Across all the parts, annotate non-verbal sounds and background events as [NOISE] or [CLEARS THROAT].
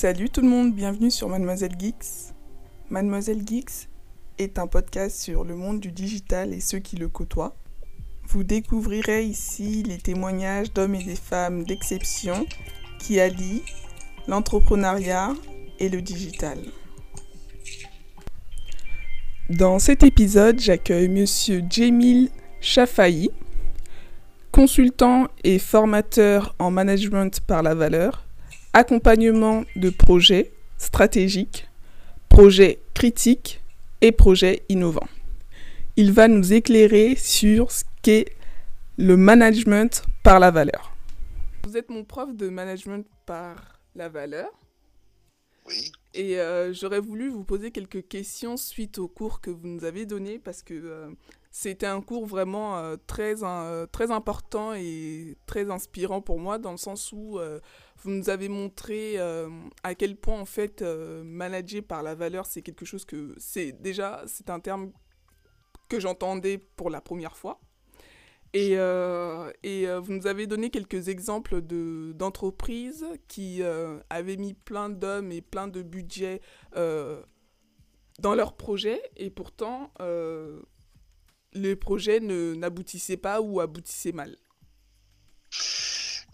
Salut tout le monde, bienvenue sur Mademoiselle Geeks. Mademoiselle Geeks est un podcast sur le monde du digital et ceux qui le côtoient. Vous découvrirez ici les témoignages d'hommes et des femmes d'exception qui allient l'entrepreneuriat et le digital. Dans cet épisode, j'accueille monsieur Jamil Chafaï, consultant et formateur en management par la valeur, accompagnement de projets stratégiques, projets critiques et projets innovants. Il va nous éclairer sur ce qu'est le management par la valeur. Vous êtes mon prof de management par la valeur. Oui. Et euh, j'aurais voulu vous poser quelques questions suite au cours que vous nous avez donné parce que euh, c'était un cours vraiment euh, très, très important et très inspirant pour moi dans le sens où vous nous avez montré à quel point en fait manager par la valeur c'est quelque chose que c'est déjà c'est un terme que j'entendais pour la première fois et, euh, et euh, vous nous avez donné quelques exemples de, d'entreprises qui euh, avaient mis plein d'hommes et plein de budget dans leurs projets et pourtant les projets n'aboutissaient pas ou aboutissaient mal.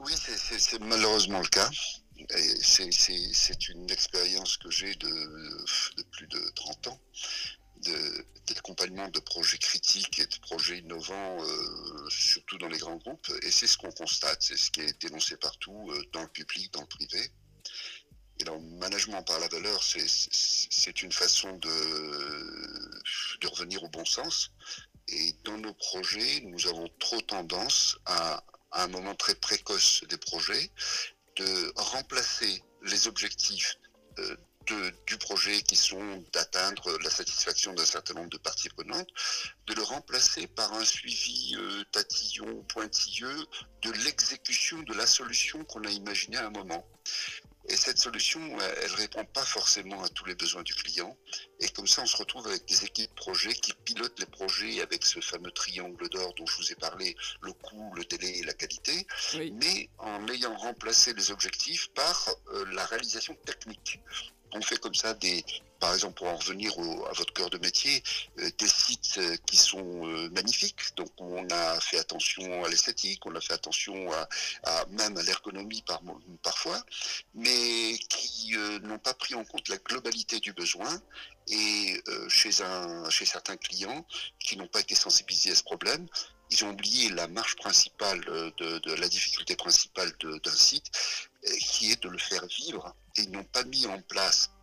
Oui, c'est, malheureusement le cas. c'est, une expérience que j'ai de, plus de 30 ans d'accompagnement de, projets critiques et de projets innovants, euh, surtout dans les grands groupes. Et c'est ce qu'on constate, c'est ce qui est dénoncé partout, euh, dans le public, dans le privé. Et le management par la valeur, c'est une façon de, de revenir au bon sens. Et dans nos projets, nous avons trop tendance à, à un moment très précoce des projets, de remplacer les objectifs euh, du projet qui sont d'atteindre la satisfaction d'un certain nombre de parties prenantes, de le remplacer par un suivi euh, tatillon, pointilleux de l'exécution de la solution qu'on a imaginée à un moment. Et cette solution, elle ne répond pas forcément à tous les besoins du client. Et comme ça, on se retrouve avec des équipes projets qui pilotent les projets avec ce fameux triangle d'or dont je vous ai parlé, le coût, le délai et la qualité, mais en ayant remplacé les objectifs par euh, la réalisation technique on fait comme ça des, par exemple, pour en revenir à votre cœur de métier, euh, des sites euh, qui sont euh, magnifiques. Donc, on a fait attention à l'esthétique, on a fait attention à, même à l'ergonomie par, parfois, mais qui n'ont pas pris en compte la globalité du besoin. Et chez, un, chez certains clients qui n'ont pas été sensibilisés à ce problème, ils ont oublié la marche principale de, de la difficulté principale d'un site, qui est de le faire vivre. Et ils n'ont pas mis en place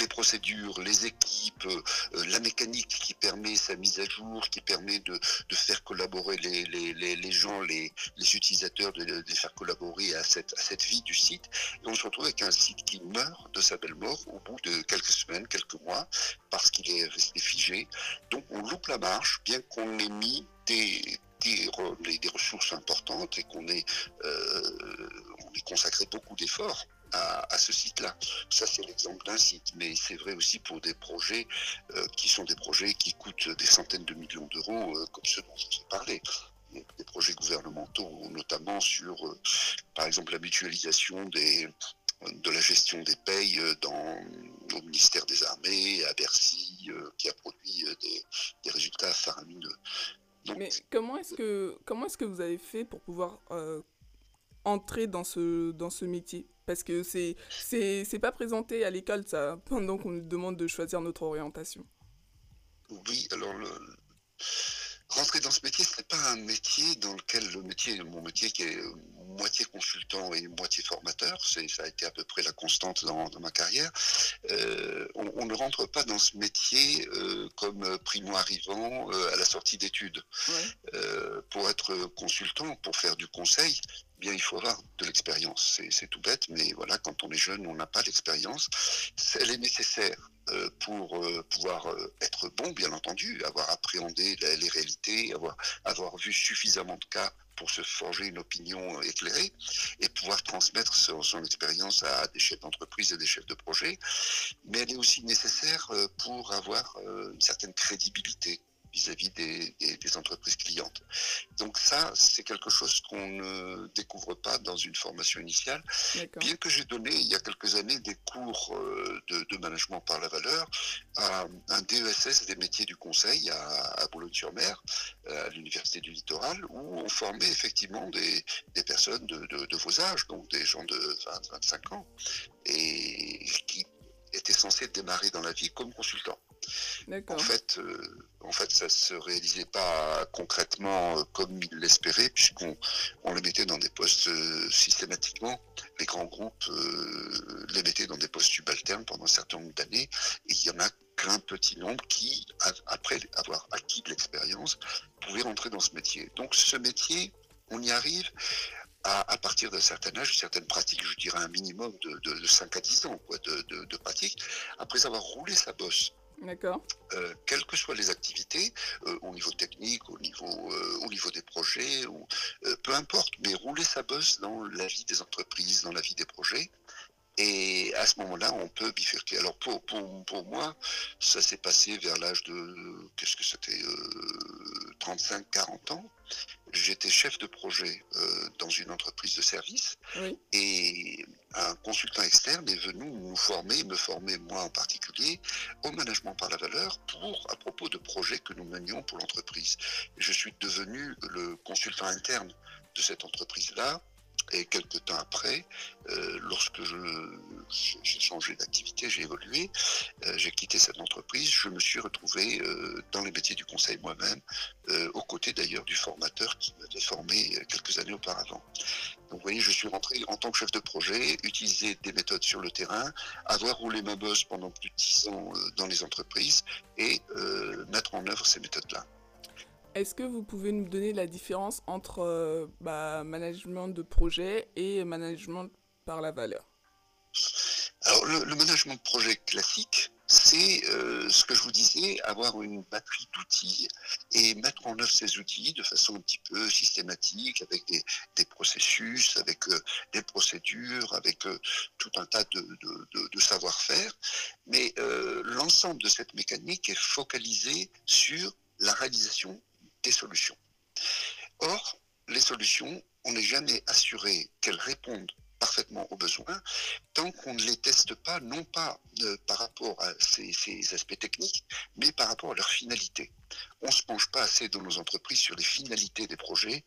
les procédures, les équipes, euh, la mécanique qui permet sa mise à jour, qui permet de, faire collaborer les, gens, les, utilisateurs, de, les faire collaborer à cette, vie du site. Et on se retrouve avec un site qui meurt de sa belle mort au bout de quelques semaines, quelques mois, parce qu'il est resté figé. Donc on loupe la marche, bien qu'on ait mis des, ressources importantes et qu'on ait, euh, consacré beaucoup d'efforts à, ce site-là. Ça, c'est l'exemple d'un site, mais c'est vrai aussi pour des projets euh, qui sont des projets qui coûtent des centaines de millions d'euros, euh, comme ceux dont je vous ai parlé des projets gouvernementaux, notamment sur, euh, par exemple, la mutualisation de la gestion des payes dans, au ministère des Armées, à Bercy, qui a produit des, résultats faramineux. Mais comment est-ce que, est-ce que vous avez fait pour pouvoir entrer dans ce, dans ce métier? Parce que c'est c'est pas présenté à l'école ça [LAUGHS] pendant qu'on nous demande de choisir notre orientation. Oui, alors le, rentrer dans ce métier, ce n'est pas un métier dans lequel le métier, mon métier qui est moitié consultant et moitié formateur, c'est ça a été à peu près la constante dans, ma carrière. Euh, on, ne rentre pas dans ce métier euh, comme primo arrivant euh, à la sortie d'études. pour être consultant, pour faire du conseil, bien il faut avoir de l'expérience. C'est tout bête, mais voilà, quand on est jeune, on n'a pas l'expérience. Elle est nécessaire pour pouvoir être bon, bien entendu, avoir appréhendé les réalités, avoir, avoir vu suffisamment de cas pour se forger une opinion éclairée et pouvoir transmettre son, son expérience à des chefs d'entreprise et des chefs de projet. Mais elle est aussi nécessaire pour avoir une certaine crédibilité vis-à-vis des, entreprises clientes. Donc ça, c'est quelque chose qu'on ne découvre pas dans une formation initiale. Bien que j'ai donné il y a quelques années des cours euh, de, management par la valeur à un DESS des métiers du conseil à, Boulogne-sur-Mer, euh, à l'Université du Littoral, où on formait effectivement des, personnes de, de, vos âges, donc des gens de 20-25 ans, et qui étaient censés démarrer dans la vie comme consultants. En fait, euh, en fait, ça se réalisait pas concrètement euh, comme ils l'espéraient, puisqu'on on les mettait dans des postes euh, systématiquement. Les grands groupes les mettaient dans des postes subalternes pendant un certain nombre d'années, et il y en a qu'un petit nombre qui, après avoir acquis de l'expérience, pouvaient rentrer dans ce métier. Donc, ce métier, on y arrive à, partir d'un certain âge, certaines pratiques, je dirais un minimum de, 5 à 10 ans de, de pratique, après avoir roulé sa bosse D'accord. Euh, quelles que soient les activités, euh, au niveau technique, au niveau, euh, au niveau des projets, ou, peu importe, mais rouler sa bosse dans la vie des entreprises, dans la vie des projets. Et à ce moment-là, on peut bifurquer. Alors pour, pour, pour moi, ça s'est passé vers l'âge de, qu'est-ce que c'était, 35-40 ans. J'étais chef de projet dans une entreprise de service. Et un consultant externe est venu nous former, me former moi en particulier, au management par la valeur pour, à propos de projets que nous menions pour l'entreprise. Je suis devenu le consultant interne de cette entreprise-là et quelques temps après, euh, lorsque j'ai changé d'activité, j'ai évolué, euh, j'ai quitté cette entreprise, je me suis retrouvé euh, dans les métiers du conseil moi-même, aux côtés d'ailleurs du formateur qui m'avait formé quelques années auparavant. Donc vous voyez, je suis rentré en tant que chef de projet, utiliser des méthodes sur le terrain, avoir roulé ma bosse pendant plus de dix ans dans les entreprises et mettre en œuvre ces méthodes-là. Est-ce que vous pouvez nous donner la différence entre euh, bah, management de projet et management par la valeur? Alors, le, management de projet classique, c'est euh, ce que je vous disais, avoir une batterie d'outils et mettre en œuvre ces outils de façon un petit peu systématique, avec des, processus, avec euh, des procédures, avec tout un tas de, de savoir-faire. Mais l'ensemble de cette mécanique est focalisé sur la réalisation solutions. Or, les solutions, on n'est jamais assuré qu'elles répondent parfaitement aux besoins tant qu'on ne les teste pas, non pas euh, par rapport à ces, aspects techniques, mais par rapport à leur finalité. On ne se penche pas assez dans nos entreprises sur les finalités des projets.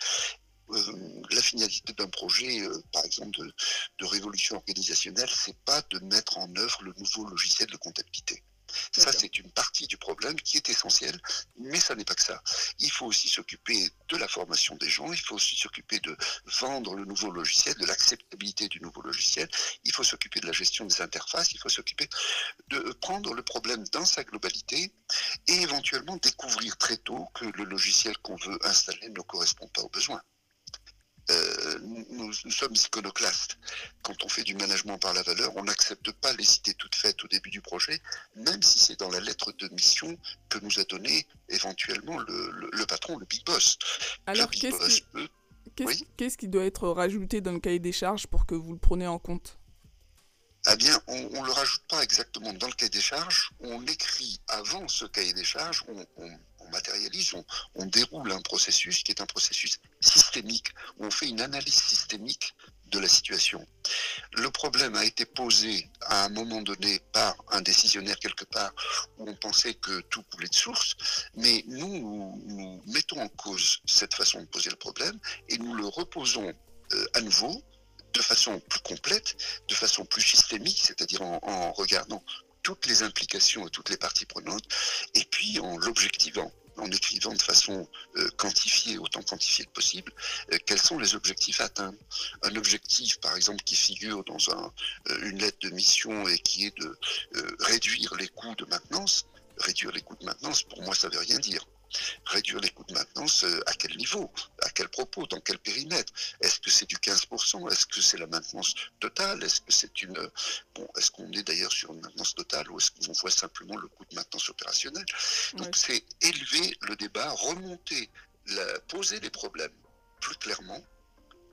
Euh, la finalité d'un projet, euh, par exemple de, de révolution organisationnelle, c'est pas de mettre en œuvre le nouveau logiciel de comptabilité. Ça, c'est une partie du problème qui est essentielle, mais ça n'est pas que ça. Il faut aussi s'occuper de la formation des gens, il faut aussi s'occuper de vendre le nouveau logiciel, de l'acceptabilité du nouveau logiciel, il faut s'occuper de la gestion des interfaces, il faut s'occuper de prendre le problème dans sa globalité et éventuellement découvrir très tôt que le logiciel qu'on veut installer ne correspond pas aux besoins. Euh, nous, sommes iconoclastes. Quand on fait du management par la valeur, on n'accepte pas les idées toutes faites au début du projet, même si c'est dans la lettre de mission que nous a donné éventuellement le, patron, le big boss. Alors, qu'est-ce qui, doit être rajouté dans le cahier des charges pour que vous le preniez en compte? Eh bien, on ne le rajoute pas exactement dans le cahier des charges. On écrit avant ce cahier des charges, on matérialise, on, déroule un processus qui est un processus systémique, où on fait une analyse systémique de la situation. Le problème a été posé à un moment donné par un décisionnaire quelque part où on pensait que tout coulait de source, mais nous, nous mettons en cause cette façon de poser le problème et nous le reposons euh, à nouveau de façon plus complète, de façon plus systémique, c'est-à-dire en, regardant toutes les implications et toutes les parties prenantes, et puis en l'objectivant en écrivant de façon euh, quantifiée, autant quantifiée que possible, euh, quels sont les objectifs à atteindre. Un objectif, par exemple, qui figure dans euh, une lettre de mission et qui est de réduire les coûts de maintenance, réduire les coûts de maintenance, pour moi, ça ne veut rien dire. Réduire les coûts de maintenance euh, à quel niveau À quel propos Dans quel périmètre? Est-ce que c'est du 15% Est-ce que c'est la maintenance totale? Est-ce que c'est une. Bon, est-ce qu'on est d'ailleurs sur une maintenance totale ou est-ce qu'on voit simplement le coût de maintenance opérationnelle? Donc c'est élever le débat, remonter, poser les problèmes plus clairement.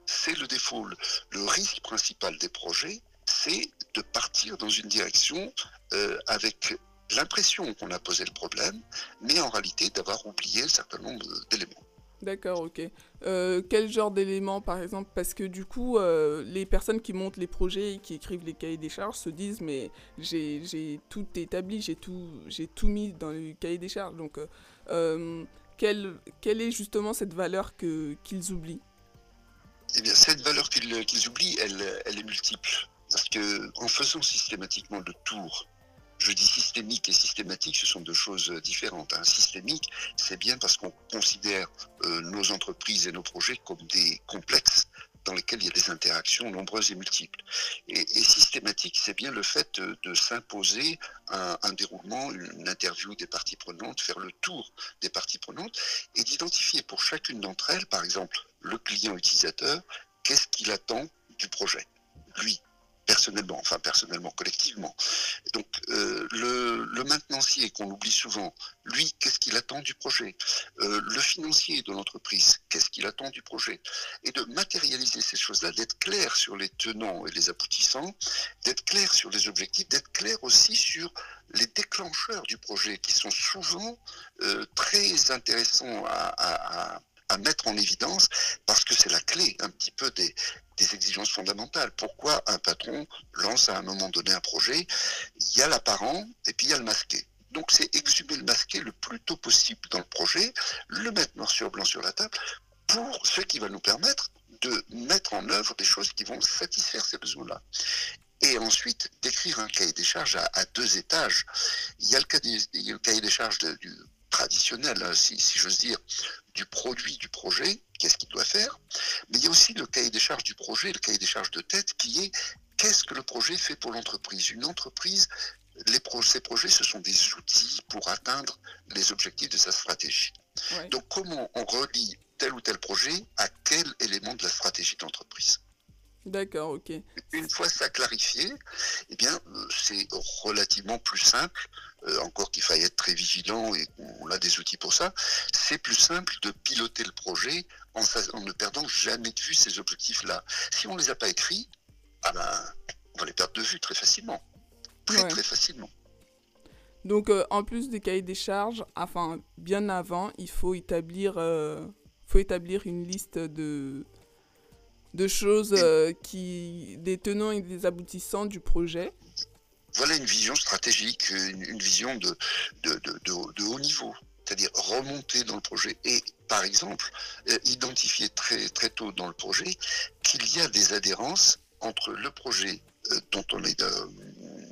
C'est le défaut. Le, risque principal des projets, c'est de partir dans une direction euh, avec l'impression qu'on a posé le problème, mais en réalité d'avoir oublié un certain nombre d'éléments. D'accord, ok. Euh, quel genre d'éléments, par exemple Parce que du coup, euh, les personnes qui montent les projets et qui écrivent les cahiers des charges se disent, mais j'ai tout établi, j'ai tout, tout mis dans le cahier des charges. Donc, euh, quelle, quelle, est justement cette valeur qu'ils oublient? Eh bien, cette valeur qu'ils oublient, elle, elle est multiple. Parce que en faisant systématiquement le tour je dis systémique et systématique, ce sont deux choses différentes. Hein. Systémique, c'est bien parce qu'on considère euh, nos entreprises et nos projets comme des complexes dans lesquels il y a des interactions nombreuses et multiples. Et, systématique, c'est bien le fait de, s'imposer un, un, déroulement, une interview des parties prenantes, faire le tour des parties prenantes et d'identifier pour chacune d'entre elles, par exemple, le client utilisateur, qu'est-ce qu'il attend du projet, lui, personnellement, enfin personnellement, collectivement. Donc euh, le, le, maintenancier qu'on oublie souvent, lui, qu'est-ce qu'il attend du projet? Euh, Le financier de l'entreprise, qu'est-ce qu'il attend du projet? Et de matérialiser ces choses-là, d'être clair sur les tenants et les aboutissants, d'être clair sur les objectifs, d'être clair aussi sur les déclencheurs du projet qui sont souvent euh, très intéressants à, mettre en évidence parce que c'est la clé un petit peu des, exigences fondamentales. Pourquoi un patron lance à un moment donné un projet Il y a l'apparent et puis il y a le masqué. Donc c'est exhumer le masqué le plus tôt possible dans le projet, le mettre noir sur blanc sur la table, pour ce qui va nous permettre de mettre en œuvre des choses qui vont satisfaire ces besoins-là. Et ensuite, d'écrire un cahier des charges à, deux étages. Il y a le cahier, des charges du traditionnel, hein, si, si j'ose dire, du produit du projet, qu'est-ce qu'il doit faire, mais il y a aussi le cahier des charges du projet, le cahier des charges de tête, qui est qu'est-ce que le projet fait pour l'entreprise? Une entreprise, les ces projets, ce sont des outils pour atteindre les objectifs de sa stratégie. Donc comment on relie tel ou tel projet à quel élément de la stratégie d'entreprise? D'accord, ok. Une fois ça clarifié, eh bien, euh, c'est relativement plus simple, encore qu'il faille être très vigilant et on a des outils pour ça, c'est plus simple de piloter le projet en, ne perdant jamais de vue ces objectifs-là. Si on ne les a pas écrits, ah ben, on va les perdre de vue très facilement. Très, très facilement. Donc, euh, en plus des cahiers des charges, enfin, bien avant, il faut établir, faut établir une liste de de choses euh, qui, des tenants et des aboutissants du projet. Voilà une vision stratégique, une, vision de, haut niveau, c'est-à-dire remonter dans le projet et, par exemple, euh, identifier très, tôt dans le projet qu'il y a des adhérences entre le projet euh, dont on est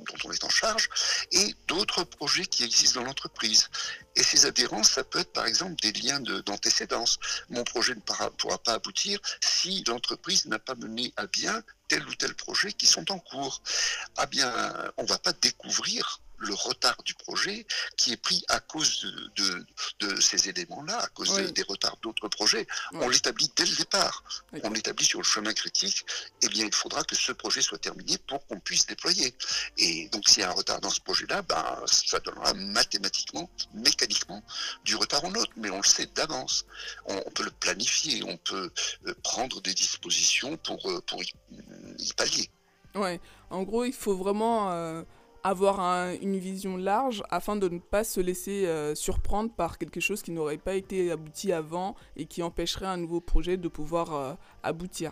dont on est en charge, et d'autres projets qui existent dans l'entreprise. Et ces adhérences, ça peut être par exemple des liens d'antécédence. Mon projet ne pourra pas aboutir si l'entreprise n'a pas mené à bien tel ou tel projet qui sont en cours. Ah bien, on ne va pas découvrir le retard du projet qui est pris à cause de, de, ces éléments-là, à cause des retards d'autres projets. On l'établit dès le départ. On l'établit sur le chemin critique. Eh bien, il faudra que ce projet soit terminé pour qu'on puisse déployer. Et donc, s'il y a un retard dans ce projet-là, ben, ça donnera mathématiquement, mécaniquement, du retard en autre. Mais on le sait d'avance. On, peut le planifier, on peut euh, prendre des dispositions pour, euh, pour y, pallier. Ouais, en gros, il faut vraiment euh, avoir une vision large afin de ne pas se laisser euh, surprendre par quelque chose qui n'aurait pas été abouti avant et qui empêcherait un nouveau projet de pouvoir euh, aboutir.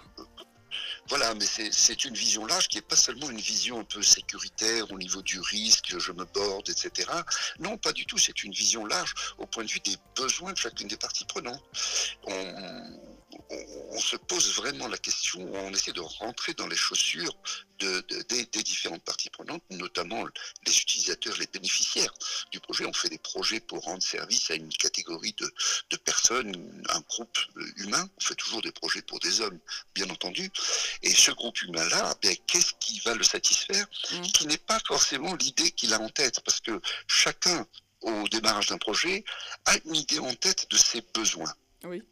Voilà, mais c'est une vision large qui n'est pas seulement une vision un peu sécuritaire au niveau du risque, je me borde, etc. Non, pas du tout, c'est une vision large au point de vue des besoins de chacune des parties prenantes. On, se pose vraiment la question, on essaie de rentrer dans les chaussures des, différentes parties prenantes, notamment les utilisateurs, les bénéficiaires du projet. On fait des projets pour rendre service à une catégorie de, personnes, un groupe humain. On fait toujours des projets pour des hommes, bien entendu. Et ce groupe humain-là, ben, qu'est-ce qui va le satisfaire mmh. Qui n'est pas forcément l'idée qu'il a en tête, parce que chacun au démarrage d'un projet, a une idée en tête de ses besoins.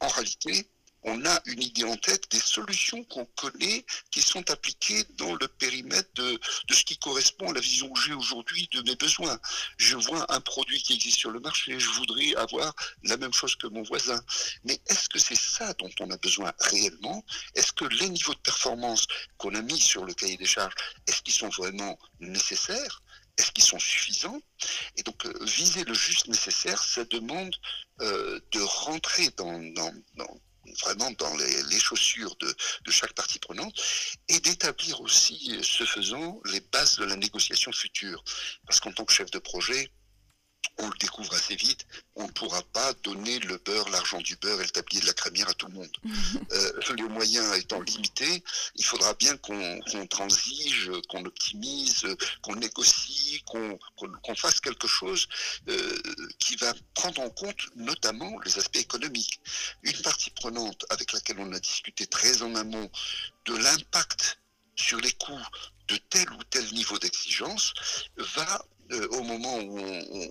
En réalité, on a une idée en tête des solutions qu'on connaît qui sont appliquées dans le périmètre de, ce qui correspond à la vision que j'ai aujourd'hui de mes besoins. Je vois un produit qui existe sur le marché, je voudrais avoir la même chose que mon voisin. Mais est-ce que c'est ça dont on a besoin réellement? Est-ce que les niveaux de performance qu'on a mis sur le cahier des charges, est-ce qu'ils sont vraiment nécessaires? Est-ce qu'ils sont suffisants? Et donc, euh, viser le juste nécessaire, ça demande euh, de rentrer dans, vraiment dans les, chaussures de, chaque partie prenante et d'établir aussi, ce faisant, les bases de la négociation future. Parce qu'en tant que chef de projet, on le découvre assez vite, on ne pourra pas donner le beurre, l'argent du beurre et le tablier de la crémière à tout le monde. [LAUGHS] euh, les moyens étant limités, il faudra bien qu'on transige, qu'on optimise, qu'on négocie, qu'on fasse quelque chose euh, qui va prendre en compte notamment les aspects économiques. Une partie prenante avec laquelle on a discuté très en amont de l'impact sur les coûts de tel ou tel niveau d'exigence va euh, au moment où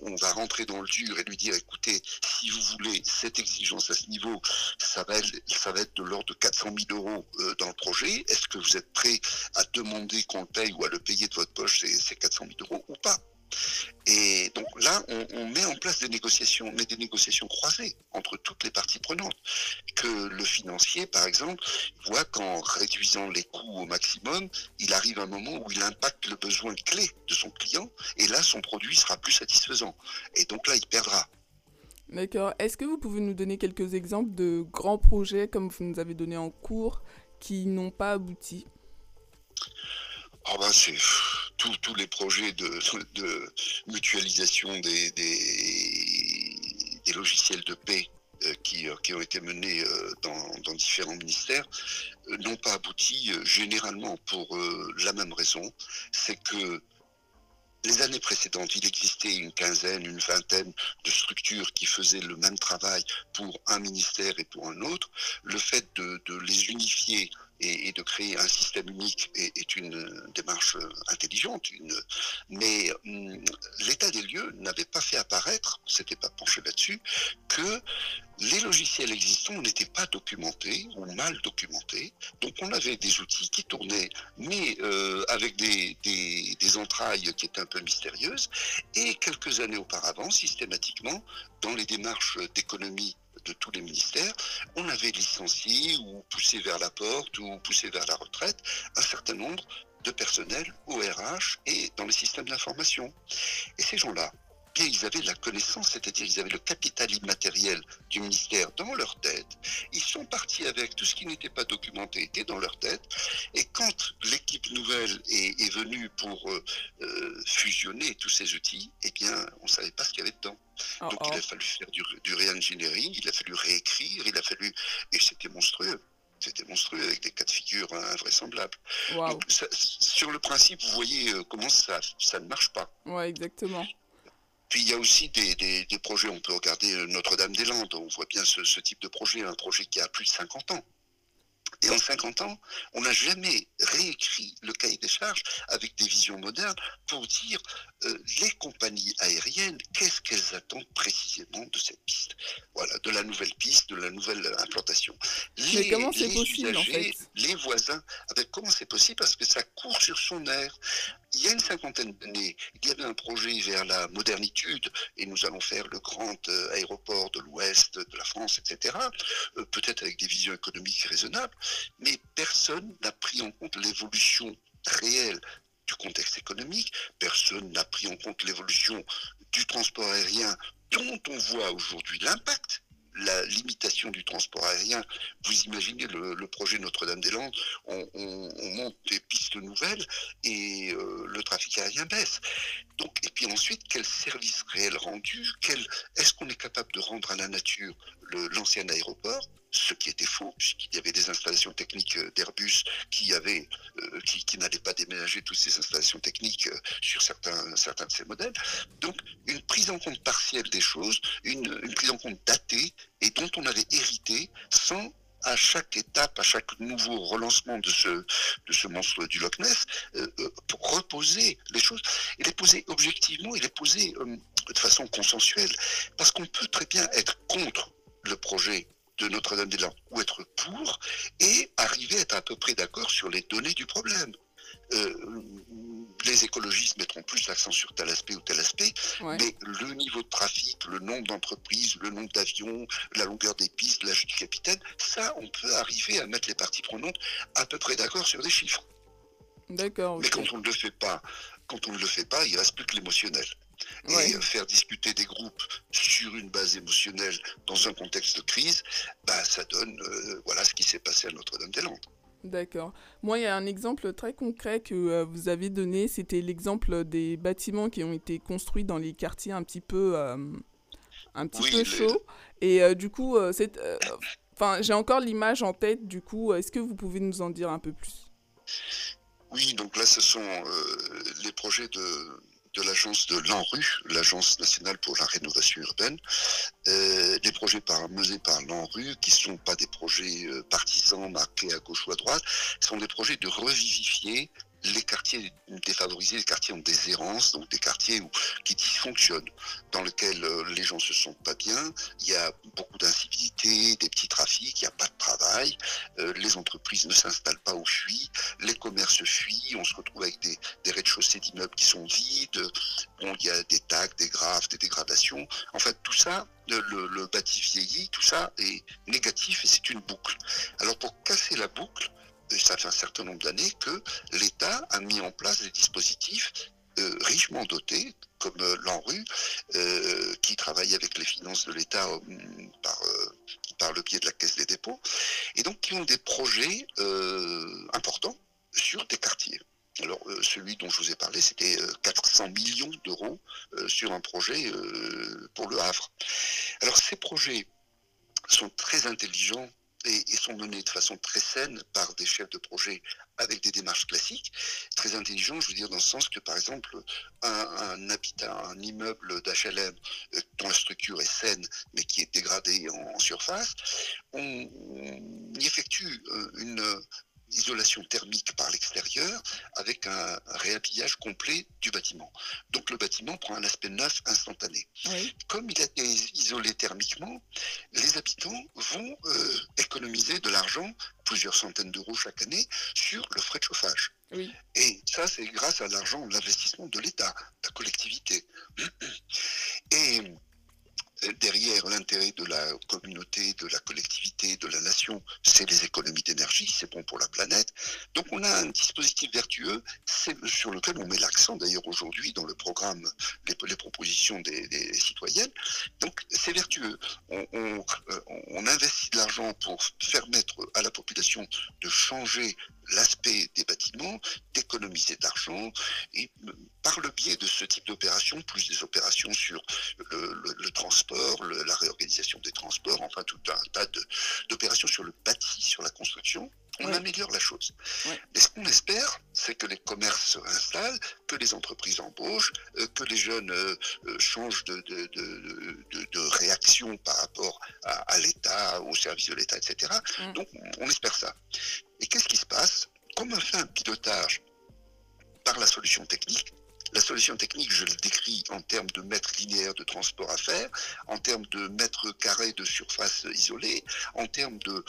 on, va rentrer dans le dur et lui dire écoutez, si vous voulez cette exigence à ce niveau, ça va être, de l'ordre de 400 000 euros euh, dans le projet. Est-ce que vous êtes prêt à demander qu'on le paye ou à le payer de votre poche ces 400 000 euros ou pas? Et donc là, on, met en place des négociations, mais des négociations croisées entre toutes les parties prenantes. Que le financier, par exemple, voit qu'en réduisant les coûts au maximum, il arrive un moment où il impacte le besoin clé de son client, et là, son produit sera plus satisfaisant. Et donc là, il perdra. D'accord. Est-ce que vous pouvez nous donner quelques exemples de grands projets, comme vous nous avez donné en cours, qui n'ont pas abouti? Ah ben tous les projets de, mutualisation des, logiciels de paix euh, qui, euh, qui, ont été menés euh, dans, différents ministères n'ont pas abouti généralement pour la même raison, c'est que les années précédentes, il existait une quinzaine, une vingtaine de structures qui faisaient le même travail pour un ministère et pour un autre. Le fait de les unifier et, de créer un système unique est, une démarche intelligente. Une, mais hum, l'état des lieux n'avait pas fait apparaître, on s'était pas penché là-dessus, que les logiciels existants n'étaient pas documentés ou mal documentés. Donc on avait des outils qui tournaient, mais euh, avec des, des, entrailles qui étaient un peu mystérieuses. Et quelques années auparavant, systématiquement, dans les démarches d'économie de tous les ministères, on avait licencié ou poussé vers la porte ou poussé vers la retraite un certain nombre de personnel au RH et dans les systèmes d'information. Et ces gens-là, ils avaient la connaissance, c'est-à-dire ils avaient le capital immatériel du ministère dans leur tête. Ils sont partis avec tout ce qui n'était pas documenté était dans leur tête. Et quand l'équipe nouvelle est, venue pour euh, euh, fusionner tous ces outils, eh bien, on ne savait pas ce qu'il y avait dedans. Oh, Donc il a oh. fallu faire du, du re-engineering, il a fallu réécrire, il a fallu... Et c'était monstrueux c'était monstrueux avec des cas de figure invraisemblables. Donc, sur le principe, vous voyez euh, comment ça, ça ne marche pas. Ouais, exactement. Puis il y a aussi des, des, projets, on peut regarder euh, Notre-Dame-des-Landes, on voit bien ce, ce, type de projet, un projet qui a plus de 50 ans. Et en 50 ans, on n'a jamais réécrit le cahier des charges avec des visions modernes pour dire euh, les compagnies aériennes, qu'est-ce qu'elles attendent précisément de cette piste? Voilà, de la nouvelle piste, de la nouvelle implantation. Les, Mais comment c'est possible en fait? Les voisins, avec comment c'est possible? Parce que ça court sur son air. Il y a une cinquantaine d'années, il y avait un projet vers la modernitude et nous allons faire le grand euh, aéroport de l'ouest de la France, etc. Euh, peut-être avec des visions économiques raisonnables mais personne n'a pris en compte l'évolution réelle du contexte économique, personne n'a pris en compte l'évolution du transport aérien dont on voit aujourd'hui l'impact la limitation du transport aérien. Vous imaginez le, projet Notre-Dame-des-Landes, on, monte des pistes nouvelles et euh, le trafic aérien baisse. Donc, et puis ensuite, quel service réel rendu Est-ce qu'on est capable de rendre à la nature l'ancien aéroport ce qui était faux, puisqu'il y avait des installations techniques euh, d'Airbus euh, qui, n'allaient pas déménager toutes ces installations techniques euh, sur certains, de ces modèles. Donc, une prise en compte partielle des choses, une, une prise en compte datée et dont on avait hérité sans à chaque étape, à chaque nouveau relancement de ce, de ce monstre du Loch Ness, pour reposer les choses, et les poser objectivement et les poser de façon consensuelle. Parce qu'on peut très bien être contre le projet de Notre-Dame-des-Landes, ou être pour, et arriver à être à peu près d'accord sur les données du problème. Euh, les écologistes mettront plus l'accent sur tel aspect ou tel aspect, mais le niveau de trafic, le nombre d'entreprises, le nombre d'avions, la longueur des pistes, l'âge du capitaine, ça, on peut arriver à mettre les parties prenantes à peu près d'accord sur des chiffres. D'accord. Mais quand on ne le fait pas, quand on ne le fait pas, il reste plus que l'émotionnel. Et faire discuter des groupes sur une base émotionnelle dans un contexte de crise, bah, ça donne euh, voilà ce qui s'est passé à Notre-Dame-des-Landes. D'accord. Moi, il y a un exemple très concret que euh, vous avez donné. C'était l'exemple des bâtiments qui ont été construits dans les quartiers un petit peu, euh, un petit peu chauds. Et du coup, c'est, enfin, j'ai encore l'image en tête. Du coup, est-ce que vous pouvez nous en dire un peu plus? Oui, donc là, ce sont les projets de de l'agence de l'ANRU, l'agence nationale pour la rénovation urbaine, euh, des projets par, menés par l'ANRU, qui ne sont pas des projets euh, partisans marqués à gauche ou à droite, sont des projets de revivifier les quartiers défavorisés, les quartiers en déshérence, donc des quartiers où, qui dysfonctionnent, dans lesquels euh, les gens se sentent pas bien, il y a beaucoup d'incivilité, des petits trafics, il n'y a pas de travail, euh, les entreprises ne s'installent pas ou fuient, les commerces fuient, on se retrouve avec des, des rez-de-chaussée d'immeubles qui sont vides, bon, il y a des tags, des graphes, des dégradations. En fait, tout ça, le, le bâti vieillit, tout ça est négatif et c'est une boucle. Alors pour casser la boucle, ça fait un certain nombre d'années que l'État a mis en place des dispositifs euh, richement dotés, comme euh, l'ANRU, euh, qui travaille avec les finances de l'État par, par le biais de la Caisse des dépôts, et donc qui ont des projets importants sur des quartiers. Alors, celui dont je vous ai parlé, c'était 400 millions d'euros sur un projet pour le Havre. Alors, ces projets sont très intelligents et, sont menés de façon très saine par des chefs de projet avec des démarches classiques, très intelligents, je veux dire, dans le sens que, par exemple, un, habitat, un immeuble d'HLM euh, dont la structure est saine, mais qui est dégradé en, surface, on, y effectue euh, une, isolation thermique par l'extérieur avec un réhabillage complet du bâtiment. Donc le bâtiment prend un aspect neuf instantané. Comme il a été isolé thermiquement, les habitants vont euh, économiser de l'argent, plusieurs centaines d'euros chaque année, sur le frais de chauffage. Et ça, c'est grâce à l'argent, l'investissement de l'État, de la collectivité. Et derrière l'intérêt de la communauté, de la collectivité, de la c'est les économies d'énergie, c'est bon pour la planète. Donc on a un dispositif vertueux sur lequel on met l'accent d'ailleurs aujourd'hui dans le programme, les, propositions des, citoyennes. Donc c'est vertueux. On, on investit de l'argent pour permettre à la population de changer l'aspect des bâtiments, d'économiser de l'argent, et euh, par le biais de ce type d'opérations, plus des opérations sur le, transport, la réorganisation des transports, enfin tout un tas d'opérations sur le bâti, sur la construction, on améliore la chose. Mais ce qu'on espère, c'est que les commerces se réinstallent, que les entreprises embauchent, euh, que les jeunes euh, changent de, de, réaction par rapport à, l'État, au service de l'État, etc. Mm. Donc on espère ça. Et qu'est-ce qui se passe Comme on fait un pilotage par la solution technique, la solution technique, je le décris en termes de mètres linéaires de transport à faire, en termes de mètres carrés de surface isolée, en termes de,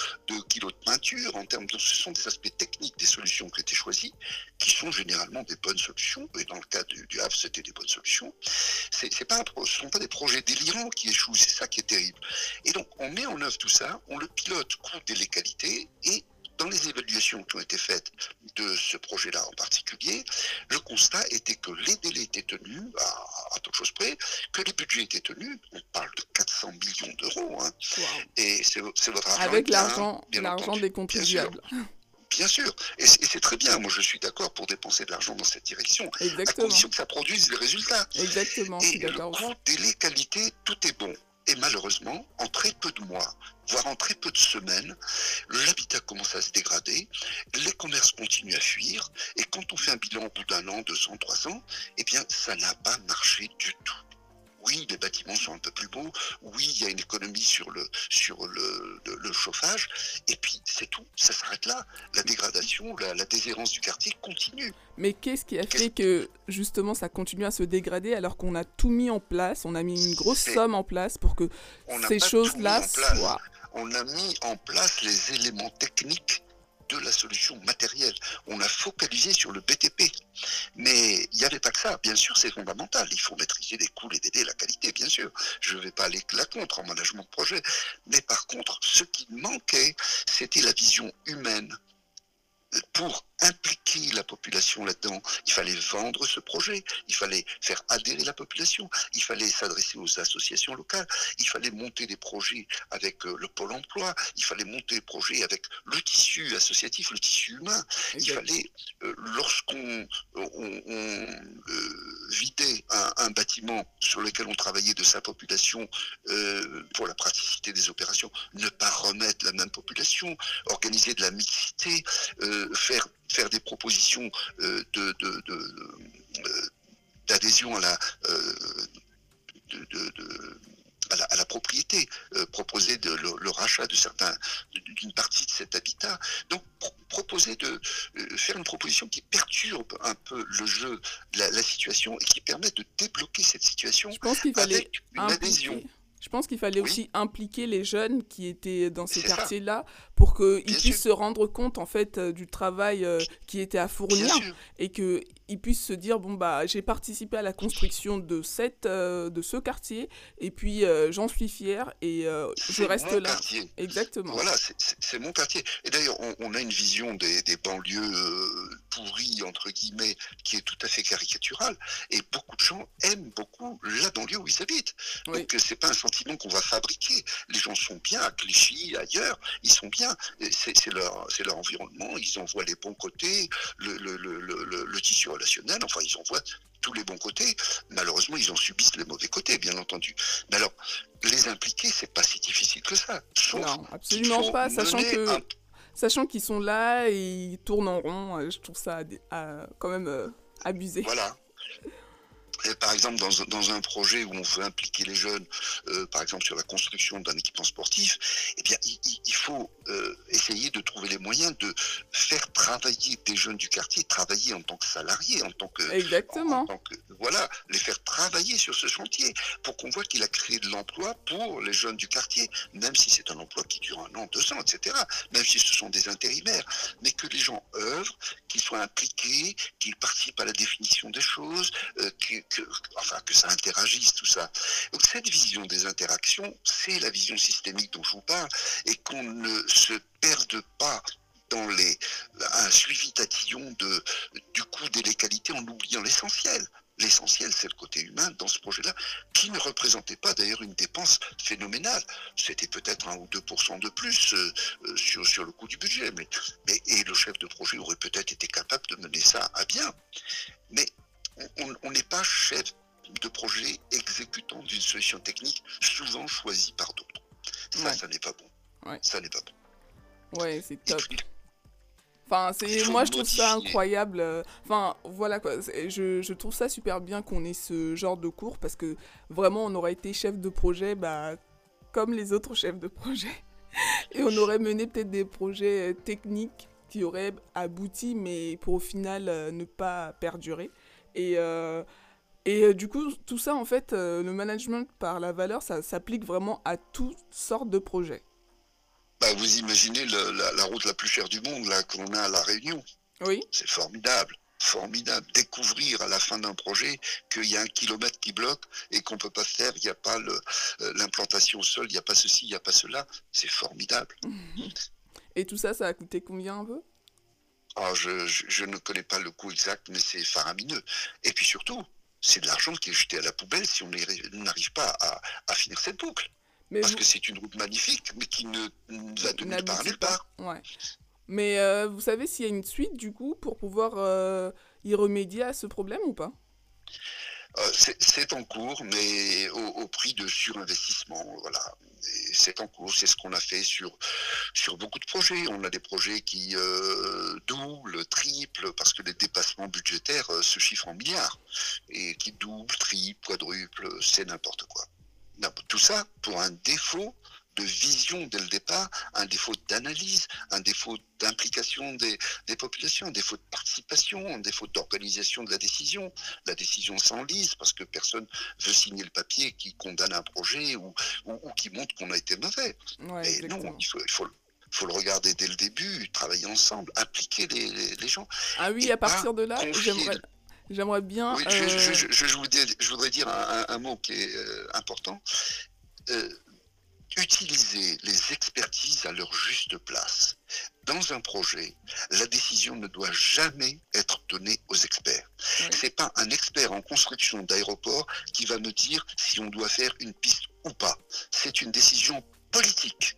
kilos de peinture, en termes de... Ce sont des aspects techniques des solutions qui ont été choisies, qui sont généralement des bonnes solutions, et dans le cas du, du c'était des bonnes solutions. Ce ne sont pas des projets délirants qui échouent, c'est ça qui est terrible. Et donc, on met en œuvre tout ça, on le pilote, coût et les qualités, et dans les évaluations qui ont été faites de ce projet-là en particulier, le constat était que les délais étaient tenus, à, toute chose près, que les budgets étaient tenus. On parle de 400 millions d'euros. Hein, Et c'est votre argent. Avec l'argent des contribuables. Bien sûr, et c'est très bien. Moi, je suis d'accord pour dépenser de l'argent dans cette direction, Exactement. à condition que ça produise des résultats. Exactement. Et le coût, délai, qualité, tout est bon. Et malheureusement, en très peu de mois, voire en très peu de semaines, l'habitat commence à se dégrader, les commerces continuent à fuir, et quand on fait un bilan au bout d'un an, deux ans, trois ans, eh bien, ça n'a pas marché du tout. Oui, les bâtiments sont un peu plus beaux. Oui, il y a une économie sur le, sur le, le, chauffage. Et puis, c'est tout. Ça s'arrête là. La dégradation, la, la déshérence du quartier continue. Mais qu'est-ce qui a fait que, justement, ça continue à se dégrader alors qu'on a tout mis en place On a mis une grosse somme en place pour que ces choses-là soient. On a mis en place les éléments techniques de la solution matérielle. On a focalisé sur le BTP. Mais il n'y avait pas que ça. Bien sûr, c'est fondamental. Il faut maîtriser les coûts, les délais, la qualité, bien sûr. Je ne vais pas aller la contre en management de projet. Mais par contre, ce qui manquait, c'était la vision humaine pour impliquer la population là-dedans, il fallait vendre ce projet, il fallait faire adhérer la population, il fallait s'adresser aux associations locales, il fallait monter des projets avec euh, le pôle emploi, il fallait monter des projets avec le tissu associatif, le tissu humain. Il fallait, euh, lorsqu'on on, vidait un, bâtiment sur lequel on travaillait de sa population pour la praticité des opérations, ne pas remettre la même population, organiser de la mixité, faire, faire des propositions euh, de, euh, d'adhésion à la, euh, à la, propriété, proposer de, le, rachat de certains, d'une partie de cet habitat. Donc proposer de faire une proposition qui perturbe un peu le jeu, la, situation et qui permet de débloquer cette situation Je pense qu'il fallait avec une adhésion. Je pense qu'il fallait aussi impliquer les jeunes qui étaient dans ces quartiers-là pour qu'ils puissent se rendre compte en fait euh, du travail euh, qui était à fournir et qu'ils puissent se dire bon bah j'ai participé à la construction de cette euh, de ce quartier et puis j'en suis fier et je reste là. Quartier. Exactement. Voilà, c'est mon quartier. Et d'ailleurs on, a une vision des, des banlieues pourries entre guillemets qui est tout à fait caricaturale et beaucoup de gens aiment beaucoup la banlieue où ils habitent. Donc c'est pas un sentiment qu'on va fabriquer. Les gens sont bien à Clichy, ailleurs, ils sont bien c'est leur, leur environnement, ils en voient les bons côtés, le, le, le, le, tissu relationnel, enfin ils en voient tous les bons côtés. Malheureusement, ils en subissent les mauvais côtés, bien entendu. Mais alors, les impliquer, c'est pas si difficile que ça. non, absolument pas, sachant que... Sachant qu'ils sont là et ils tournent en rond, euh, je trouve ça quand même euh, abusé. Voilà, par exemple, dans, un projet où on veut impliquer les jeunes, euh, par exemple sur la construction d'un équipement sportif, eh bien, il, faut euh, essayer de trouver les moyens de faire travailler des jeunes du quartier, travailler en tant que salariés, en tant que... Exactement. voilà, les faire travailler sur ce chantier pour qu'on voit qu'il a créé de l'emploi pour les jeunes du quartier, même si c'est un emploi qui dure un an, deux ans, etc., même si ce sont des intérimaires, mais que les gens œuvrent, qu'ils soient impliqués, qu'ils participent à la définition des choses, euh, que, enfin, que ça interagisse, tout ça. Donc cette vision des interactions, c'est la vision systémique dont je vous parle, et qu'on ne se perde pas dans les, un suivi tatillon de, du coût des légalités en oubliant l'essentiel. L'essentiel, c'est le côté humain dans ce projet-là, qui ne représentait pas d'ailleurs une dépense phénoménale. C'était peut-être 1 ou 2% de plus euh, euh, sur, sur le coût du budget. Mais, et le chef de projet aurait peut-être été capable de mener ça à bien. Mais on n'est pas chef de projet exécutant d'une solution technique souvent choisie par d'autres. Ça, ça n'est pas bon. Ça n'est pas bon. Ouais, c'est top. Enfin, c'est moi je trouve ça incroyable. Enfin, voilà quoi. Je, je, trouve ça super bien qu'on ait ce genre de cours parce que vraiment on aurait été chef de projet bah, comme les autres chefs de projet. [LAUGHS] Et on aurait mené peut-être des projets euh, techniques qui auraient abouti mais pour au final euh, ne pas perdurer. Et, euh, et euh, du coup, tout ça, en fait, euh, le management par la valeur, ça s'applique vraiment à toutes sortes de projets. Bah, vous imaginez la, route la plus chère du monde, là, qu'on a à La Réunion. Oui. C'est formidable formidable. Découvrir à la fin d'un projet qu'il y a un kilomètre qui bloque et qu'on ne peut pas faire, il n'y a pas l'implantation au sol, il n'y a pas ceci, il n'y a pas cela. C'est formidable. [LAUGHS] Et tout ça, ça a coûté combien un peu? Ah, je, ne connais pas le coût exact, mais c'est faramineux. Et puis surtout, c'est de l'argent qui est jeté à la poubelle si on n'arrive pas à, finir cette boucle. Parce que c'est une route magnifique, mais qui ne va de nulle part nulle part. Ouais. Mais euh, vous savez s'il y a une suite, du coup, pour pouvoir euh, y remédier à ce problème ou pas? C'est en cours, mais au, prix de surinvestissement. Voilà. C'est en cours, c'est ce qu'on a fait sur, sur beaucoup de projets. On a des projets qui euh, doublent, triplent, parce que les dépassements budgétaires euh, se chiffrent en milliards. Et qui doublent, triplent, quadruplent, c'est n'importe quoi. Tout ça pour un défaut de vision dès le départ, un défaut d'analyse, un défaut d'implication des, populations, un défaut de participation, un défaut d'organisation de la décision. La décision s'enlise parce que personne veut signer le papier qui condamne un projet ou, qui montre qu'on a été mauvais. Et non, il faut, faut le regarder dès le début, travailler ensemble, impliquer les, gens. Ah oui, à partir de là, j'aimerais, j'aimerais bien. Oui, je, voudrais dire un, mot qui est euh, important. Euh, utiliser les expertises à leur juste place. dans un projet, la décision ne doit jamais être donnée aux experts. Ouais. C'est pas un expert en construction d'aéroport qui va me dire si on doit faire une piste ou pas. C'est une décision politique.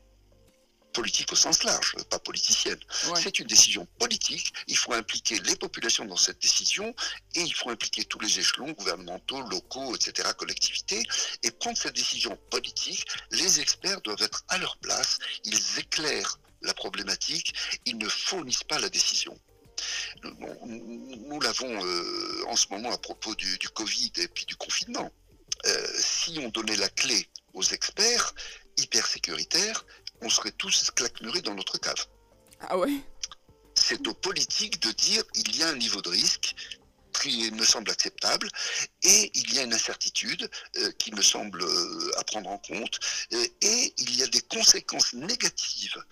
Politique au sens large, pas politicienne. Ouais. C'est une décision politique. Il faut impliquer les populations dans cette décision et il faut impliquer tous les échelons gouvernementaux, locaux, etc., collectivités. Et prendre cette décision politique, les experts doivent être à leur place. Ils éclairent la problématique. Ils ne fournissent pas la décision. Nous, nous l'avons euh, en ce moment à propos du, du Covid et puis du confinement. Euh, si on donnait la clé aux experts hyper sécuritaires, on serait tous claquemurés dans notre cave. Ah ouais? C'est aux politiques de dire il y a un niveau de risque qui me semble acceptable et il y a une incertitude euh, qui me semble euh, à prendre en compte euh, et il y a des conséquences négatives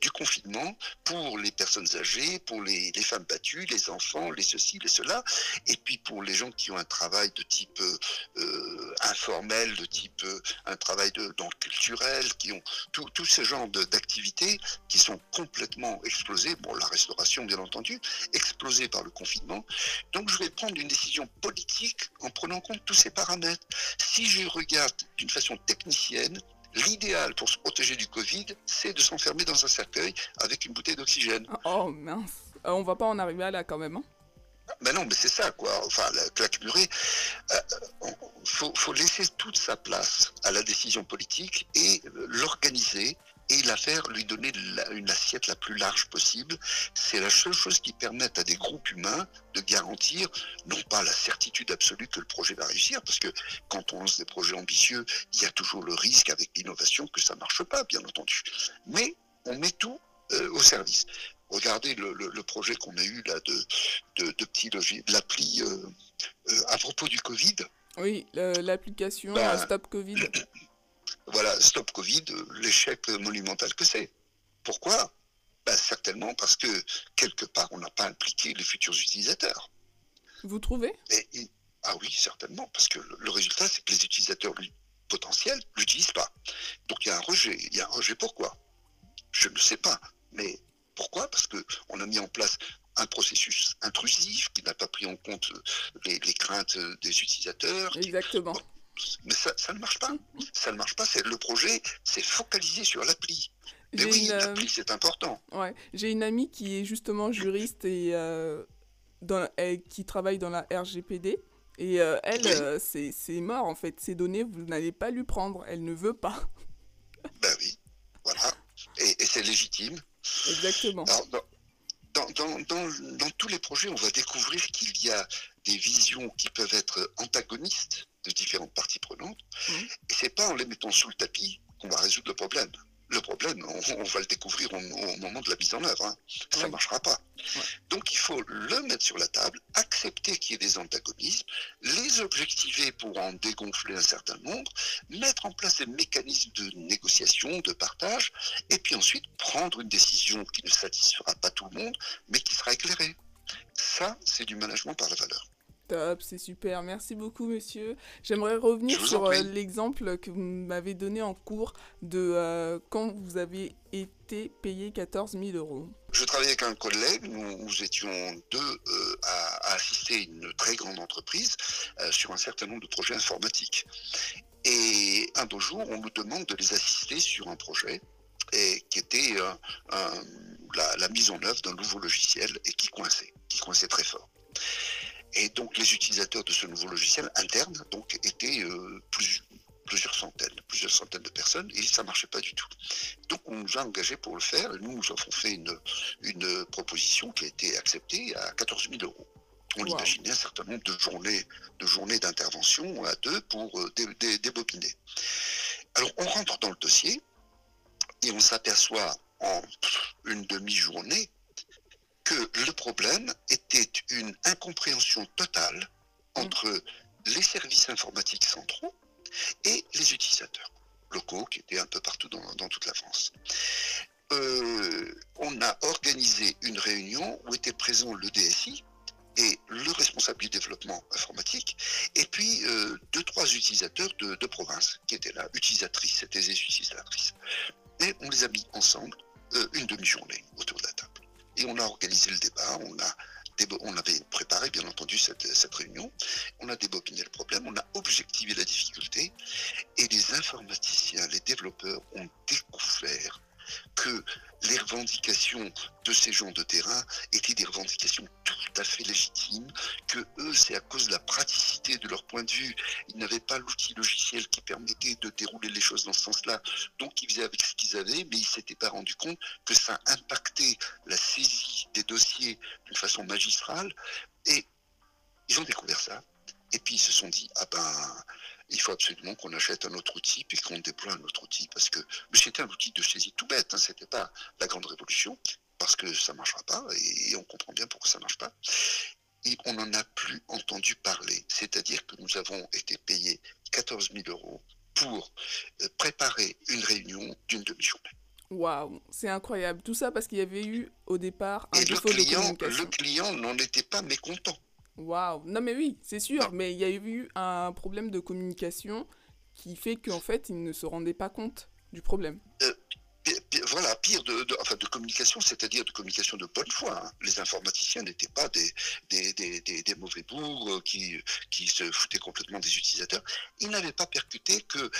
du confinement pour les personnes âgées, pour les, femmes battues, les enfants, les ceci, les cela, et puis pour les gens qui ont un travail de type euh, euh, informel, de type euh, un travail de, le culturel, qui ont tout, tout ce genre d'activités qui sont complètement explosées. Bon, la restauration, bien entendu, explosée par le confinement. Donc, je vais prendre une décision politique en prenant en compte tous ces paramètres. Si je regarde d'une façon technicienne, l'idéal pour se protéger du Covid, c'est de s'enfermer dans un cercueil avec une bouteille d'oxygène. Oh mince. Euh, on va pas en arriver à là quand même. Hein Ben non, mais c'est ça, quoi. Enfin, la claque murée, euh, faut laisser toute sa place à la décision politique et euh, l'organiser et la faire, lui donner la- une assiette la plus large possible. C'est la seule chose qui permette à des groupes humains de garantir, non pas la certitude absolue que le projet va réussir, parce que quand on lance des projets ambitieux, il y a toujours le risque avec l'innovation que ça marche pas, bien entendu. Mais on met tout euh, au service. Regardez le, le- le projet qu'on a eu là de, de, de petits logis, de l'appli euh, euh, à propos du Covid. oui, l'application Bah, Stop Covid. [CLEARS THROAT] Voilà, Stop Covid, l'échec monumental que c'est. Pourquoi? Ben, Certainement parce que quelque part, on n'a pas impliqué les futurs utilisateurs. Vous trouvez? Et, et- ah oui, certainement, parce que le, le résultat, c'est que les utilisateurs lui, potentiels ne l'utilisent pas. Donc il y a un rejet. Il y a un rejet pourquoi? Je ne sais pas. Mais pourquoi? Parce qu'on a mis en place un processus intrusif qui n'a pas pris en compte euh, les, les craintes euh, des utilisateurs. qui- Exactement. Mais ça, ça ne marche pas. Ça ne marche pas. C'est le projet, c'est focalisé sur l'appli. Mais oui, une, euh, l'appli, c'est important. Ouais, j'ai une amie qui est justement juriste et euh, dans, qui travaille dans la RGPD. Et euh, elle, Oui. euh, c'est c'est mort en fait. Ces données, vous n'allez pas lui prendre. Elle ne veut pas. Ben oui, voilà. Et, et c'est légitime. Exactement. Alors, dans, dans, dans, dans- dans tous les projets, on va découvrir qu'il y a des visions qui peuvent être antagonistes de différentes parties prenantes. Mhm. Et c'est pas en les mettant sous le tapis qu'on va résoudre le problème. Le problème, on, on va le découvrir au, au moment de la mise en œuvre. hein. Ça ne marchera pas. Donc il faut le mettre sur la table, accepter qu'il y ait des antagonismes, les objectiver pour en dégonfler un certain nombre, mettre en place des mécanismes de négociation, de partage, et puis ensuite prendre une décision qui ne satisfera pas tout le monde, mais qui sera éclairée. Ça, c'est du management par la valeur. Top, c'est super. Merci beaucoup, monsieur. J'aimerais revenir sur euh, l'exemple que vous m'avez donné en cours de euh, quand vous avez été payé 14 000 euros. Je travaillais avec un collègue, nous, nous étions deux euh, à, à assister une très grande entreprise sur un certain nombre de projets informatiques. Et un beau jour, on nous demande de les assister sur un projet et qui était euh, un- la, la mise en œuvre d'un nouveau logiciel et qui coinçait, qui coinçait très fort. Et donc les utilisateurs de ce nouveau logiciel interne donc étaient euh, plus- plusieurs centaines, plusieurs centaines de personnes et ça marchait pas du tout. Donc on nous a engagés pour le faire et nous nous avons fait une, une proposition qui a été acceptée à 14 000 euros. On Wow. imaginait un certain nombre de journées de journées d'intervention à deux pour euh, dé- dé- débobiner. Alors on rentre dans le dossier et on s'aperçoit en une demi-journée que le problème était une incompréhension totale entre les services informatiques centraux et les utilisateurs locaux qui étaient un peu partout dans, toute la France. Euh, on a organisé une réunion où étaient présents le DSI et le responsable du développement informatique, et puis euh, deux, trois utilisateurs de, de province qui étaient là, utilisatrices, c'était des utilisatrices. Et on les a mis ensemble euh, une demi-journée autour de la table. Et on a organisé le débat, on avait préparé bien entendu cette, cette, réunion, on a débobiné le problème, on a objectivé la difficulté. Et les informaticiens, les développeurs ont découvert que les revendications de ces gens de terrain étaient des revendications tout à fait légitimes, que eux, c'est à cause de la praticité de leur point de vue, ils n'avaient pas l'outil logiciel qui permettait de dérouler les choses dans ce sens-là, donc ils faisaient avec ce qu'ils avaient, mais ils s'étaient pas rendu compte que ça impactait la saisie des dossiers d'une façon magistrale, et ils ont découvert ça, et puis ils se sont dit, ah ben, il faut absolument qu'on achète un autre outil puis qu'on déploie un autre outil parce que c'était un outil de saisie tout bête, hein, c'était pas la grande révolution parce que ça marchera pas et on comprend bien pourquoi ça marche pas. Et on n'en a plus entendu parler, c'est-à-dire que nous avons été payés 14 000 euros pour euh, préparer une réunion d'une demi-journée. Waouh, c'est incroyable. Tout ça parce qu'il y avait eu au départ un et le client, Le client n'en était pas mécontent. Waouh Non mais oui, c'est sûr, mais il y a eu un problème de communication qui fait qu'en fait, ils ne se rendaient pas compte du problème. Euh, voilà, pire de, enfin de communication, c'est-à-dire de communication de bonne foi. Hein. Les informaticiens n'étaient pas des, des, des, des, mauvais bourgs qui, qui se foutaient complètement des utilisateurs. Ils n'avaient pas percuté que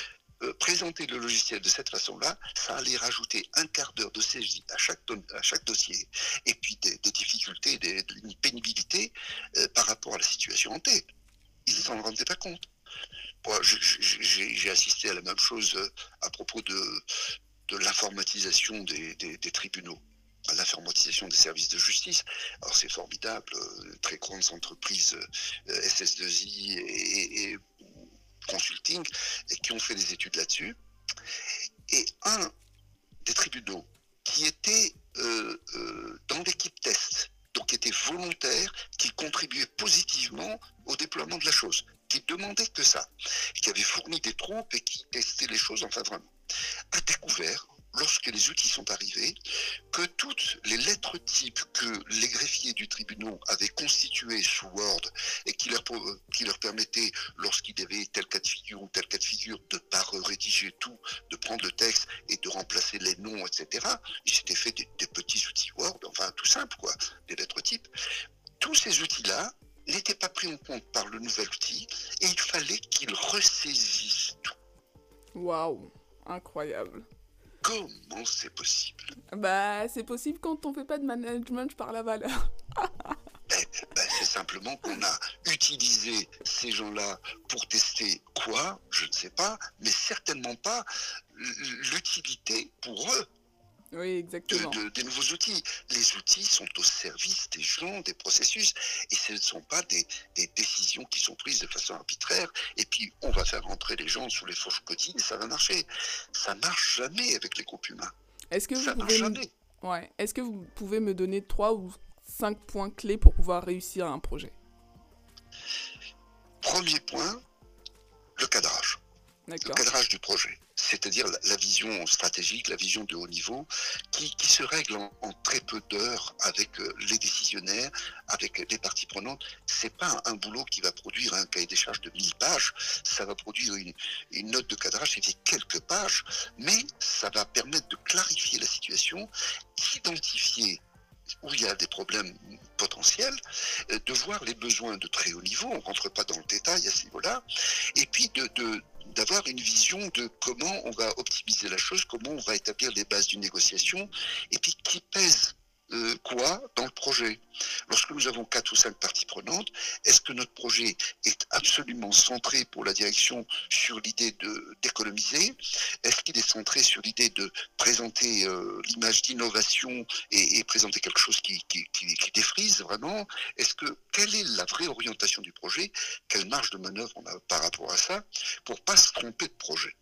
euh, présenter le logiciel de cette façon-là, ça allait rajouter un quart d'heure de saisie à chaque, à chaque dossier, et puis des, difficultés, des, une pénibilité euh, par rapport à la situation en. Ils ne s'en rendaient pas compte. J'ai assisté à la même chose euh, à propos de, de l'informatisation des, tribunaux à l'informatisation des services de justice. Alors c'est formidable, très grandes entreprises SS2I et, et, consulting et qui ont fait des études là-dessus. Et un des tribunaux qui était euh, euh, dans l'équipe test, donc qui était volontaire, qui contribuait positivement au déploiement de la chose, qui demandait que ça, qui avait fourni des troupes et qui testait les choses, enfin vraiment, a découvert lorsque les outils sont arrivés, que toutes les lettres types que les greffiers du tribunal avaient constituées sous Word et qui leur, permettaient, lorsqu'ils avaient tel cas de figure ou tel cas de figure, de ne pas rédiger tout, de prendre le texte et de remplacer les noms, etc., ils s'étaient fait des, des, petits outils Word, enfin tout simple, quoi, des lettres types. Tous ces outils-là n'étaient pas pris en compte par le nouvel outil et il fallait qu'ils ressaisissent tout. Waouh, incroyable. Comment c'est possible? Bah, c'est possible quand on fait pas de management par la valeur. Eh, bah, c'est simplement qu'on a utilisé ces gens-là pour tester quoi? Je ne sais pas, mais certainement pas l'utilité pour eux oui, exactement. des nouveaux outils. Les outils sont au service des gens, des processus, et ce ne sont pas des, décisions qui sont prises de façon arbitraire, et puis on va faire rentrer les gens sous les fourches codines et ça va marcher. Ça marche jamais avec les groupes humains. Est-ce que, vous pouvez me... ouais. Est que vous pouvez me donner trois ou cinq points clés pour pouvoir réussir un projet? Premier point, le cadrage. Le cadrage du projet c'est-à-dire la, vision stratégique, la vision de haut niveau, qui, se règle en, très peu d'heures avec euh, les décisionnaires, avec les parties prenantes. C'est pas un, boulot qui va produire un cahier des charges de 1000 pages, ça va produire une, une note de cadrage qui fait quelques pages, mais ça va permettre de clarifier la situation, d'identifier où il y a des problèmes potentiels, euh, de voir les besoins de très haut niveau, on ne rentre pas dans le détail à ce niveau-là, et puis de, d'avoir une vision de comment on va optimiser la chose, comment on va établir les bases d'une négociation, et puis qui pèse euh, quoi dans le projet. Lorsque nous avons quatre ou cinq parties prenantes, est-ce que notre projet est absolument centré pour la direction sur l'idée d'économiser? Est-ce qu'il est centré sur l'idée de présenter euh, l'image d'innovation et, présenter quelque chose qui, qui, défrise vraiment? Est-ce que quelle est la vraie orientation du projet? Quelle marge de manœuvre on a par rapport à ça pour pas se tromper de projet?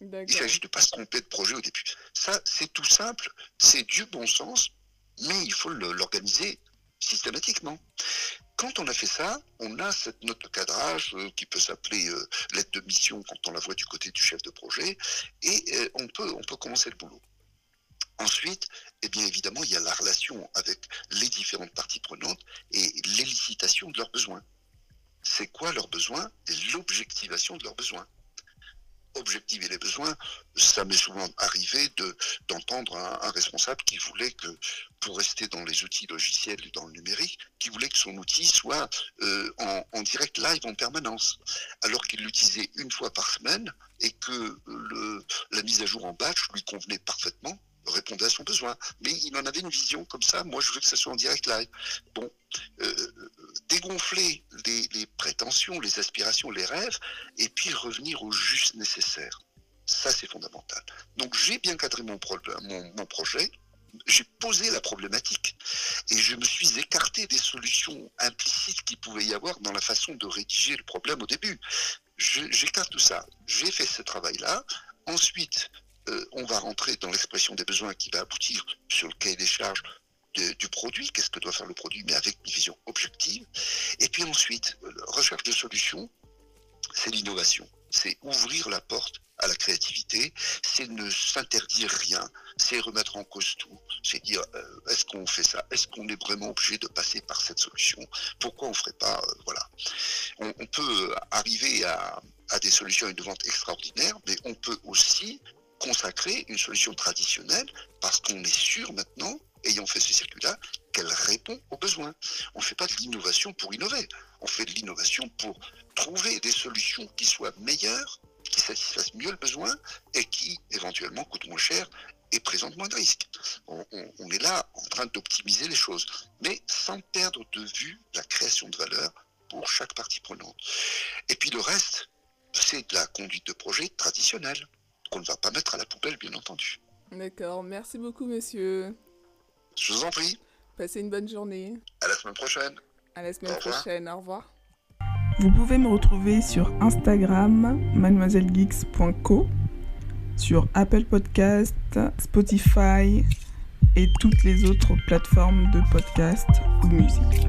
Il s'agit de ne pas se tromper de projet au début. Ça, c'est tout simple, c'est du bon sens, mais il faut l'organiser systématiquement. Quand on a fait ça, on a cette note de cadrage euh, qui peut s'appeler euh, lettre de mission quand on la voit du côté du chef de projet, et euh, on, peut, on peut commencer le boulot. Ensuite, eh bien évidemment, il y a la relation avec les différentes parties prenantes et l'élicitation de leurs besoins. C'est quoi leurs besoins et l'objectivation de leurs besoins. Objectiver les besoins, ça m'est souvent arrivé de, d'entendre un, responsable qui voulait que, pour rester dans les outils logiciels et dans le numérique, qui voulait que son outil soit euh, en, direct live en permanence, alors qu'il l'utilisait une fois par semaine et que la mise à jour en batch lui convenait parfaitement répondait à son besoin. Mais il en avait une vision comme ça. Moi, je veux que ça soit en direct live. Bon, euh, dégonfler les, les, prétentions, les aspirations, les rêves, et puis revenir au juste nécessaire. Ça, c'est fondamental. Donc, j'ai bien cadré mon, pro mon, mon projet. J'ai posé la problématique et je me suis écarté des solutions implicites qu'il pouvait y avoir dans la façon de rédiger le problème au début. J'écarte tout ça. J'ai fait ce travail-là. Ensuite, euh, on va rentrer dans l'expression des besoins qui va aboutir sur le cahier des charges du produit, qu'est-ce que doit faire le produit, mais avec une vision objective. Et puis ensuite, euh, recherche de solutions, c'est l'innovation. C'est ouvrir la porte à la créativité, c'est ne s'interdire rien, c'est remettre en cause tout, c'est dire euh, est-ce qu'on fait ça, est-ce qu'on est vraiment obligé de passer par cette solution, pourquoi on ne ferait pas, voilà. On, peut arriver à, à des solutions innovantes extraordinaires, mais on peut aussi consacrer une solution traditionnelle parce qu'on est sûr maintenant, ayant fait ce circuit-là, qu'elle répond aux besoins. On ne fait pas de l'innovation pour innover, on fait de l'innovation pour trouver des solutions qui soient meilleures, qui satisfassent mieux le besoin et qui éventuellement coûtent moins cher et présentent moins de risques. On, on, est là en train d'optimiser les choses, mais sans perdre de vue la création de valeur pour chaque partie prenante. Et puis le reste, c'est de la conduite de projet traditionnelle qu'on ne va pas mettre à la poubelle, bien entendu. D'accord, merci beaucoup, monsieur. Je vous en prie. Passez une bonne journée. À la semaine prochaine. À la semaine au prochaine, au revoir. Vous pouvez me retrouver sur Instagram, mademoisellegeeks.co, sur Apple Podcast, Spotify et toutes les autres plateformes de podcast ou musique.